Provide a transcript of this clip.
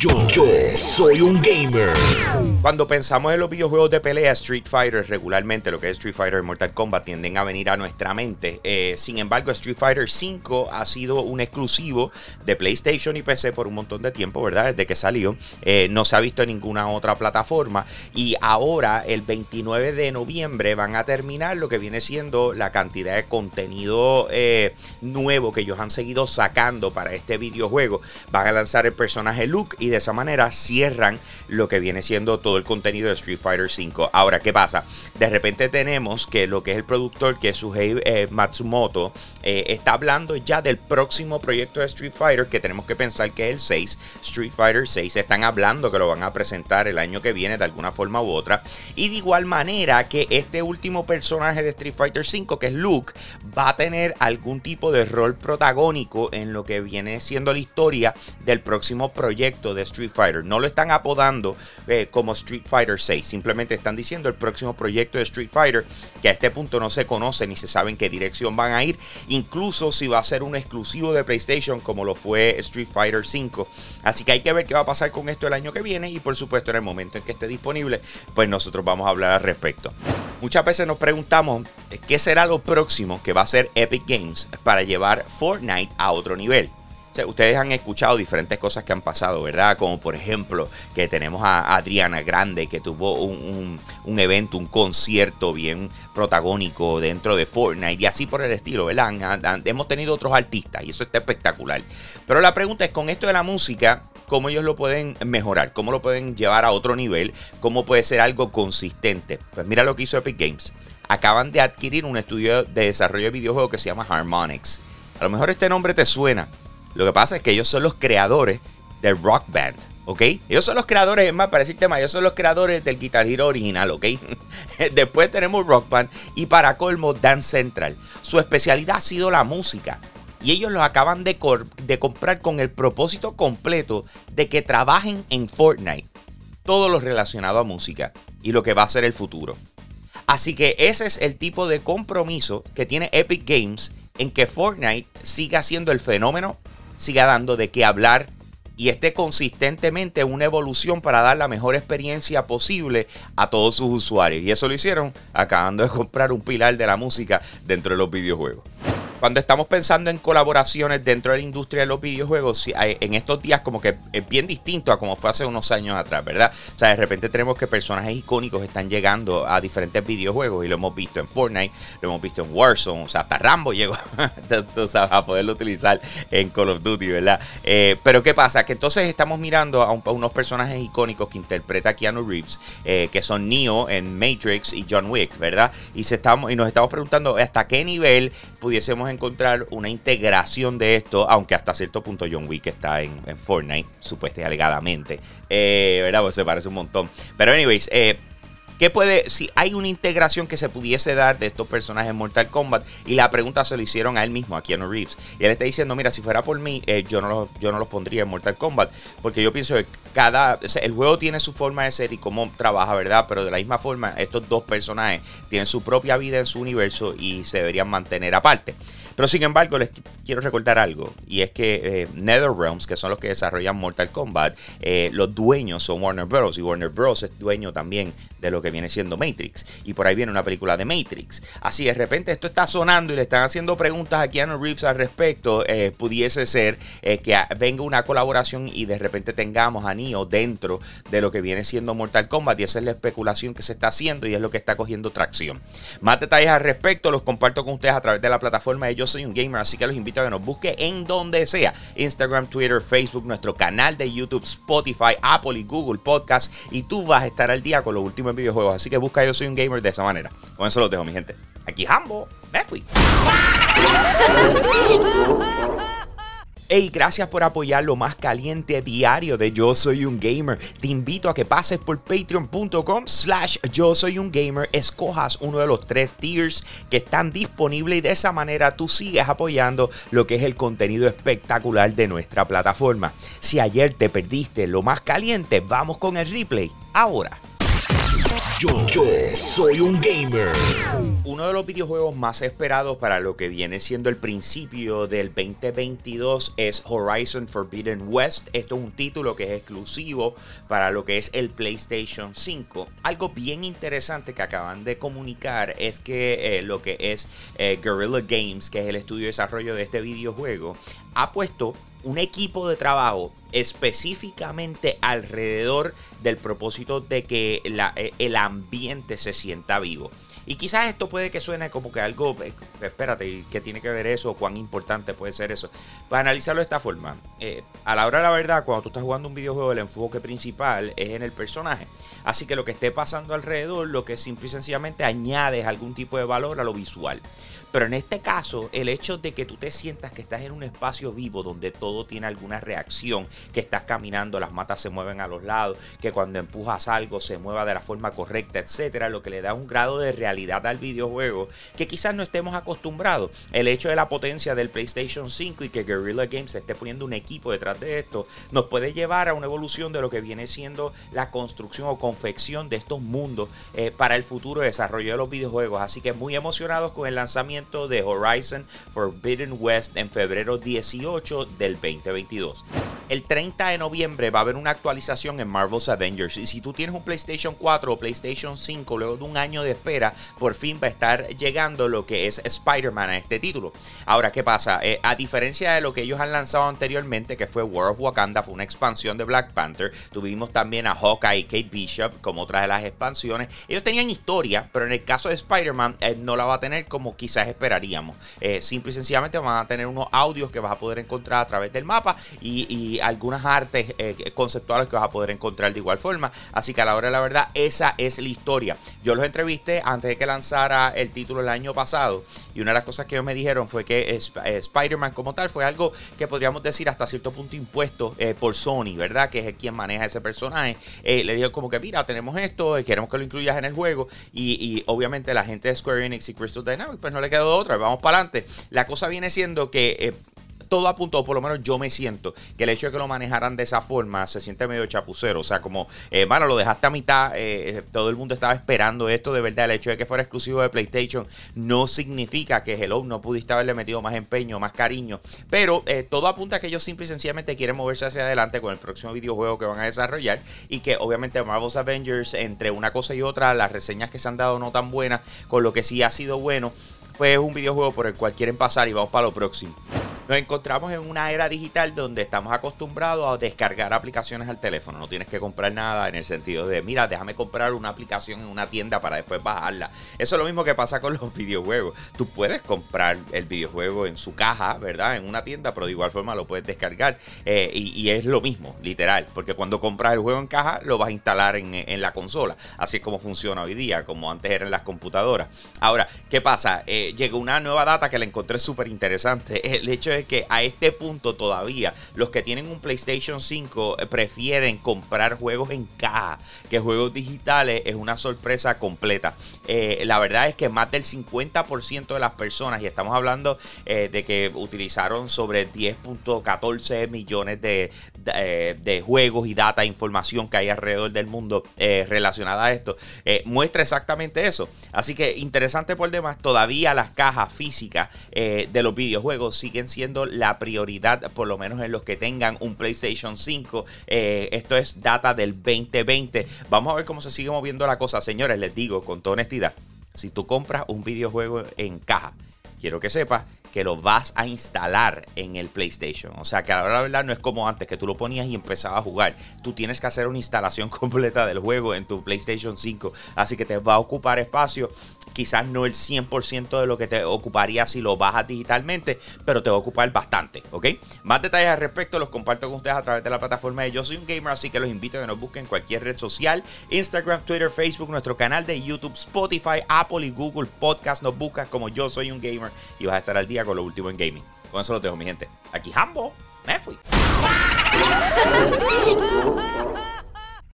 Yo, yo soy un gamer. Cuando pensamos en los videojuegos de pelea, Street Fighter, regularmente lo que es Street Fighter y Mortal Kombat tienden a venir a nuestra mente. Eh, sin embargo, Street Fighter V ha sido un exclusivo de PlayStation y PC por un montón de tiempo, ¿verdad? Desde que salió. Eh, no se ha visto en ninguna otra plataforma. Y ahora, el 29 de noviembre, van a terminar lo que viene siendo la cantidad de contenido eh, nuevo que ellos han seguido sacando para este videojuego. Van a lanzar el personaje Luke y de esa manera cierran lo que viene siendo todo el contenido de Street Fighter V. Ahora, ¿qué pasa? De repente tenemos que lo que es el productor, que es Suhei eh, Matsumoto, eh, está hablando ya del próximo proyecto de Street Fighter que tenemos que pensar que es el 6, Street Fighter 6. Están hablando que lo van a presentar el año que viene de alguna forma u otra. Y de igual manera que este último personaje de Street Fighter 5, que es Luke, va a tener algún tipo de rol protagónico en lo que viene siendo la historia del próximo proyecto de Street Fighter. No lo están apodando eh, como Street Fighter 6, simplemente están diciendo el próximo proyecto de Street Fighter, que a este punto no se conoce ni se sabe en qué dirección van a ir, incluso si va a ser un exclusivo de PlayStation como lo fue Street Fighter 5. Así que hay que ver qué va a pasar con esto el año que viene y por supuesto en el momento en que esté disponible, pues nosotros vamos a hablar al respecto. Muchas veces nos preguntamos qué será lo próximo que va a hacer Epic Games para llevar Fortnite a otro nivel ustedes han escuchado diferentes cosas que han pasado, ¿verdad? Como por ejemplo que tenemos a Adriana Grande que tuvo un, evento, un concierto bien protagónico dentro de Fortnite y así por el estilo, ¿verdad? hemos tenido otros artistas y eso está espectacular. Pero la pregunta es, con esto de la música, ¿cómo ellos lo pueden mejorar? ¿Cómo lo pueden llevar a otro nivel? ¿Cómo puede ser algo consistente? Pues mira lo que hizo Epic Games. Acaban de adquirir un estudio de desarrollo de videojuegos que se llama Harmonix. A lo mejor este nombre te suena, lo que pasa es que ellos son los creadores del Rock Band. ¿ok? Ellos son los creadores, es más, para decir tema, ellos son los creadores del Guitar Hero original, ¿ok? Después tenemos Rock Band y para colmo Dance Central. Su especialidad ha sido la música. Y ellos los acaban de, de comprar con el propósito completo de que trabajen en Fortnite. Todo lo relacionado a música y lo que va a ser el futuro. Así que ese es el tipo de compromiso que tiene Epic Games en que Fortnite siga siendo el fenómeno siga dando de qué hablar y esté consistentemente una evolución para dar la mejor experiencia posible a todos sus usuarios. Y eso lo hicieron acabando de comprar un pilar de la música dentro de los videojuegos cuando estamos pensando en colaboraciones dentro de la industria de los videojuegos, en estos días como que es bien distinto a como fue hace unos años atrás, ¿verdad? O sea, de repente tenemos que personajes icónicos están llegando a diferentes videojuegos y lo hemos visto en Fortnite, lo hemos visto en Warzone, o sea, hasta Rambo llegó a poderlo utilizar en Call of Duty, ¿verdad? Eh, pero ¿qué pasa? Que entonces estamos mirando a, unos personajes icónicos que interpreta Keanu Reeves, eh, que son Neo en Matrix y John Wick, ¿verdad? Y, se estamos, y nos estamos preguntando hasta qué nivel pudiésemos encontrar una integración de esto, aunque hasta cierto punto John Wick está en, Fortnite, supuestamente alegadamente. Eh, ¿Verdad? Pues se parece un montón. Pero, anyways, eh, ¿Qué puede, si hay una integración que se pudiese dar de estos personajes en Mortal Kombat? Y la pregunta se lo hicieron a él mismo, a Keanu Reeves. Y él está diciendo, mira, si fuera por mí, eh, yo, no los, yo no los pondría en Mortal Kombat. Porque yo pienso que cada, el juego tiene su forma de ser y cómo trabaja, ¿verdad? Pero de la misma forma, estos dos personajes tienen su propia vida en su universo y se deberían mantener aparte. Pero sin embargo, les quiero recordar algo. Y es que eh, NetherRealms, que son los que desarrollan Mortal Kombat, eh, los dueños son Warner Bros. Y Warner Bros. es dueño también de lo que viene siendo Matrix. Y por ahí viene una película de Matrix. Así de repente esto está sonando y le están haciendo preguntas a Keanu Reeves al respecto. Eh, pudiese ser que venga una colaboración y de repente tengamos a Neo dentro de lo que viene siendo Mortal Kombat. Y esa es la especulación que se está haciendo y es lo que está cogiendo tracción. Más detalles al respecto los comparto con ustedes a través de la plataforma de Yo Soy un Gamer. Así que los invito a que nos busque en donde sea. Instagram, Twitter, Facebook, nuestro canal de YouTube, Spotify, Apple y Google Podcast. Y tú vas a estar al día con los últimos Así que busca Yo Soy un Gamer de esa manera. Con eso lo dejo, mi gente. Aquí Hambo. Me fui. Hey, gracias por apoyar lo más caliente diario de Yo Soy un Gamer. Te invito a que pases por patreon.com slash Yo Soy un Gamer, escojas uno de los tres tiers que están disponibles y de esa manera tú sigues apoyando lo que es el contenido espectacular de nuestra plataforma. Si ayer te perdiste lo más caliente, vamos con el replay ahora. Yo, soy un gamer. Uno de los videojuegos más esperados para lo que viene siendo el principio del 2022 es Horizon Forbidden West. Esto es un título que es exclusivo para lo que es el PlayStation 5. Algo bien interesante que acaban de comunicar es que eh, lo que es eh, Guerrilla Games, que es el estudio de desarrollo de este videojuego, ha puesto un equipo de trabajo específicamente alrededor del propósito de que eh, el ambiente se sienta vivo. Y quizás esto puede que suene como que algo, eh, espérate, ¿qué tiene que ver eso? ¿Cuán importante puede ser eso? Para analizarlo de esta forma, eh, a la hora de la verdad, cuando tú estás jugando un videojuego, el enfoque principal es en el personaje. Así que lo que esté pasando alrededor, lo que simple y sencillamente añades algún tipo de valor a lo visual. Pero en este caso, el hecho de que tú te sientas que estás en un espacio vivo donde todo tiene alguna reacción, que estás caminando, las matas se mueven a los lados, que cuando empujas algo se mueva de la forma correcta, etcétera, lo que le da un grado de realidad al videojuego que quizás no estemos acostumbrados. El hecho de la potencia del PlayStation 5 y que Guerrilla Games esté poniendo un equipo detrás de esto, nos puede llevar a una evolución de lo que viene siendo la construcción o confección de estos mundos eh, para el futuro desarrollo de los videojuegos. Así que muy emocionados con el lanzamiento de Horizon Forbidden West en febrero 18 del 2022. El 30 de noviembre va a haber una actualización en Marvel's Avengers. Y si tú tienes un PlayStation 4 o PlayStation 5, luego de un año de espera, por fin va a estar llegando lo que es Spider-Man a este título. Ahora, ¿qué pasa? Eh, a diferencia de lo que ellos han lanzado anteriormente, que fue War of Wakanda, fue una expansión de Black Panther. Tuvimos también a Hawkeye y Kate Bishop como otra de las expansiones. Ellos tenían historia, pero en el caso de Spider-Man eh, no la va a tener como quizás esperaríamos. Eh, simple y sencillamente van a tener unos audios que vas a poder encontrar a través del mapa y algunas artes eh, conceptuales que vas a poder encontrar de igual forma. Así que a la hora de la verdad, esa es la historia. Yo los entrevisté antes de que lanzara el título el año pasado y una de las cosas que ellos me dijeron fue que eh, Spider-Man como tal fue algo que podríamos decir hasta cierto punto impuesto eh, por Sony, ¿verdad? Que es quien maneja ese personaje. le dijo como que, mira, tenemos esto, queremos que lo incluyas en el juego y, obviamente la gente de Square Enix y Crystal Dynamics pues no le quedó otra, vamos para adelante. La cosa viene siendo que todo apuntó, por lo menos yo me siento, que el hecho de que lo manejaran de esa forma se siente medio chapucero. O sea, como, eh, bueno, lo dejaste a mitad, eh, todo el mundo estaba esperando esto de verdad. El hecho de que fuera exclusivo de PlayStation no significa que Hello no pudiste haberle metido más empeño, más cariño. Pero eh, todo apunta a que ellos simple y sencillamente quieren moverse hacia adelante con el próximo videojuego que van a desarrollar. Y que obviamente Marvel's Avengers, entre una cosa y otra, las reseñas que se han dado no tan buenas, con lo que sí ha sido bueno, pues es un videojuego por el cual quieren pasar y vamos para lo próximo. Nos encontramos en una era digital donde estamos acostumbrados a descargar aplicaciones al teléfono. No tienes que comprar nada en el sentido de, mira, déjame comprar una aplicación en una tienda para después bajarla. Eso es lo mismo que pasa con los videojuegos. Tú puedes comprar el videojuego en su caja, ¿verdad? En una tienda, pero de igual forma lo puedes descargar. Eh, y, es lo mismo, literal. Porque cuando compras el juego en caja, lo vas a instalar en, la consola. Así es como funciona hoy día, como antes eran las computadoras. Ahora, ¿qué pasa? Eh, llegó una nueva data que la encontré súper interesante. El hecho que a este punto todavía los que tienen un PlayStation 5 eh, prefieren comprar juegos en caja que juegos digitales es una sorpresa completa. Eh, la verdad es que más del 50% de las personas, y estamos hablando eh, de que utilizaron sobre 10.14 millones de, de, juegos y data, información que hay alrededor del mundo relacionada a esto, muestra exactamente eso. Así que interesante por demás, todavía las cajas físicas de los videojuegos siguen siendo la prioridad, por lo menos en los que tengan un PlayStation 5. Eh, esto es data del 2020. Vamos a ver cómo se sigue moviendo la cosa, señores. Les digo con toda honestidad, si tú compras un videojuego en caja, quiero que sepas que lo vas a instalar en el PlayStation. O sea que ahora la verdad no es como antes, que tú lo ponías y empezabas a jugar. Tú tienes que hacer una instalación completa del juego en tu PlayStation 5. Así que te va a ocupar espacio. Quizás no el 100% de lo que te ocuparía si lo bajas digitalmente, pero te va a ocupar bastante, ¿ok? Más detalles al respecto los comparto con ustedes a través de la plataforma de Yo Soy un Gamer, así que los invito a que nos busquen en cualquier red social, Instagram, Twitter, Facebook, nuestro canal de YouTube, Spotify, Apple y Google Podcast. Nos buscas como Yo Soy un Gamer y vas a estar al día con lo último en gaming. Con eso lo dejo, mi gente. Aquí Hambo, me fui.